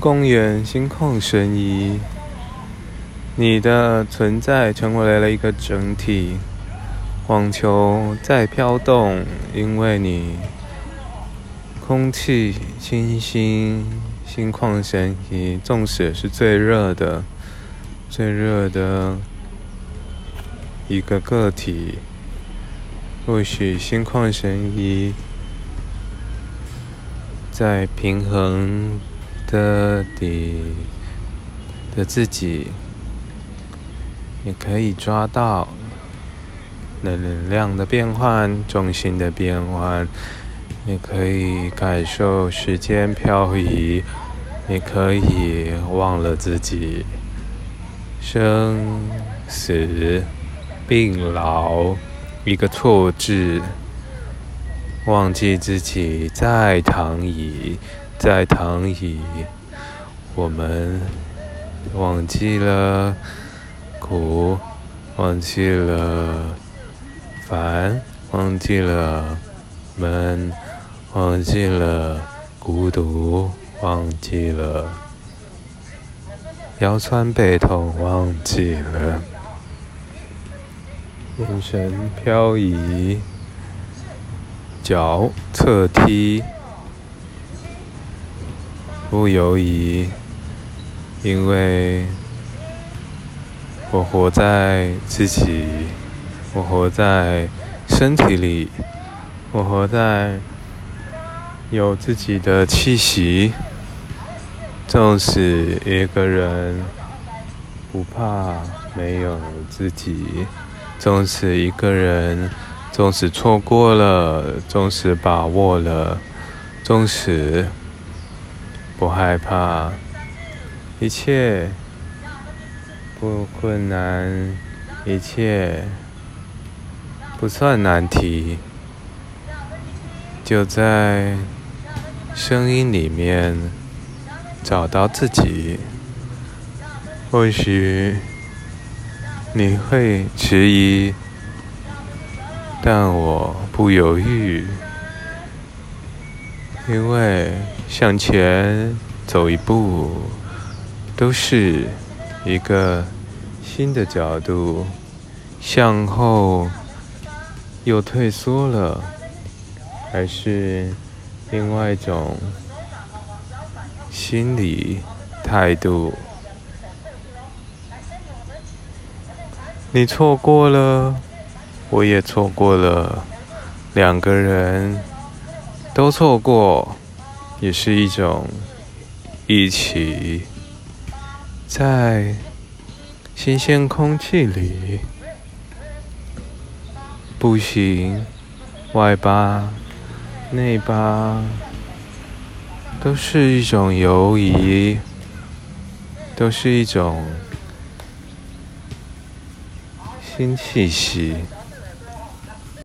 公园心旷神怡，你的存在成为了一个整体。网球在飘动，因为你空气清新，心旷神怡。纵使是最热的、最热的一个个体，或许心旷神怡，在平衡。的底的自己，也可以抓到能量的变换、重心的变换，也可以感受时间漂移，也可以忘了自己生死病老一个错字，忘记自己在躺椅。在躺椅，我们忘记了苦，忘记了烦，忘记了闷，忘记了孤独，忘记了腰酸背痛，忘记了眼神飘移，脚侧踢。不犹疑，因为我活在自己，我活在身体里，我活在有自己的气息。纵使一个人不怕没有自己，纵使一个人，纵使错过了，纵使把握了，纵使。不害怕，一切不困难，一切不算难题，就在声音里面找到自己。或许你会迟疑，但我不犹豫。因为向前走一步，都是一个新的角度；向后又退缩了，还是另外一种心理态度。你错过了，我也错过了，两个人。都错过，也是一种一起在新鲜空气里步行，外八内八，都是一种游移，都是一种新气息。